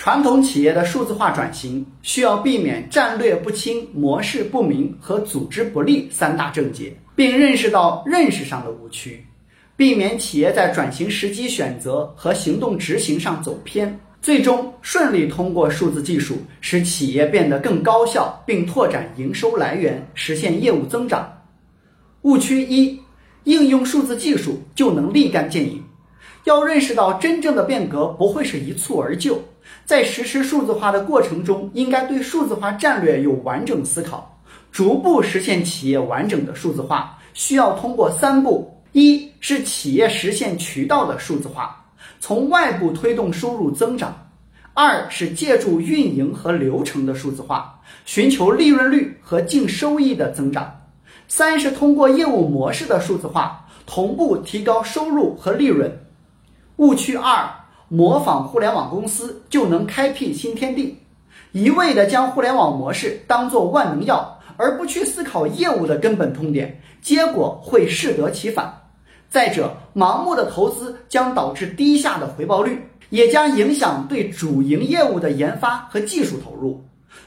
传统企业的数字化转型需要避免战略不清、模式不明和组织不力三大症结，并认识到认识上的误区，避免企业在转型时机选择和行动执行上走偏，最终顺利通过数字技术使企业变得更高效，并拓展营收来源，实现业务增长。误区一：应用数字技术就能立竿见影。要认识到，真正的变革不会是一蹴而就。在实施数字化的过程中，应该对数字化战略有完整思考，逐步实现企业完整的数字化。需要通过三步：一是企业实现渠道的数字化，从外部推动收入增长；二是借助运营和流程的数字化，寻求利润率和净收益的增长；三是通过业务模式的数字化，同步提高收入和利润。误区二。模仿互联网公司就能开辟新天地，一味的将互联网模式当做万能药，而不去思考业务的根本痛点，结果会适得其反。再者，盲目的投资将导致低下的回报率，也将影响对主营业务的研发和技术投入。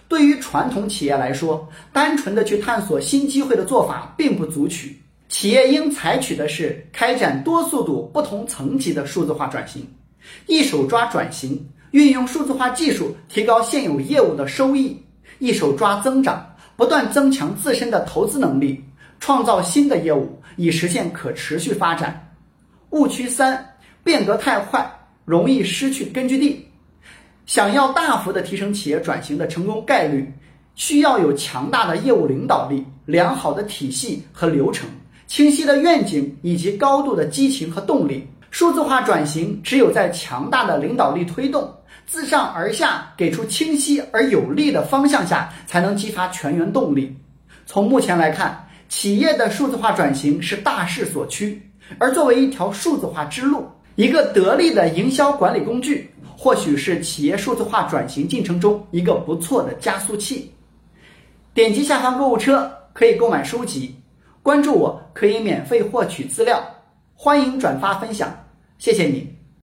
对于传统企业来说，单纯的去探索新机会的做法并不足取，企业应采取的是开展多速度、不同层级的数字化转型。一手抓转型，运用数字化技术提高现有业务的收益；一手抓增长，不断增强自身的投资能力，创造新的业务，以实现可持续发展。误区三：变革太快，容易失去根据地。想要大幅的提升企业转型的成功概率，需要有强大的业务领导力、良好的体系和流程、清晰的愿景以及高度的激情和动力。数字化转型只有在强大的领导力推动、自上而下给出清晰而有力的方向下，才能激发全员动力。从目前来看，企业的数字化转型是大势所趋，而作为一条数字化之路，一个得力的营销管理工具，或许是企业数字化转型进程中一个不错的加速器。点击下方购物车可以购买书籍，关注我可以免费获取资料，欢迎转发分享。谢谢你。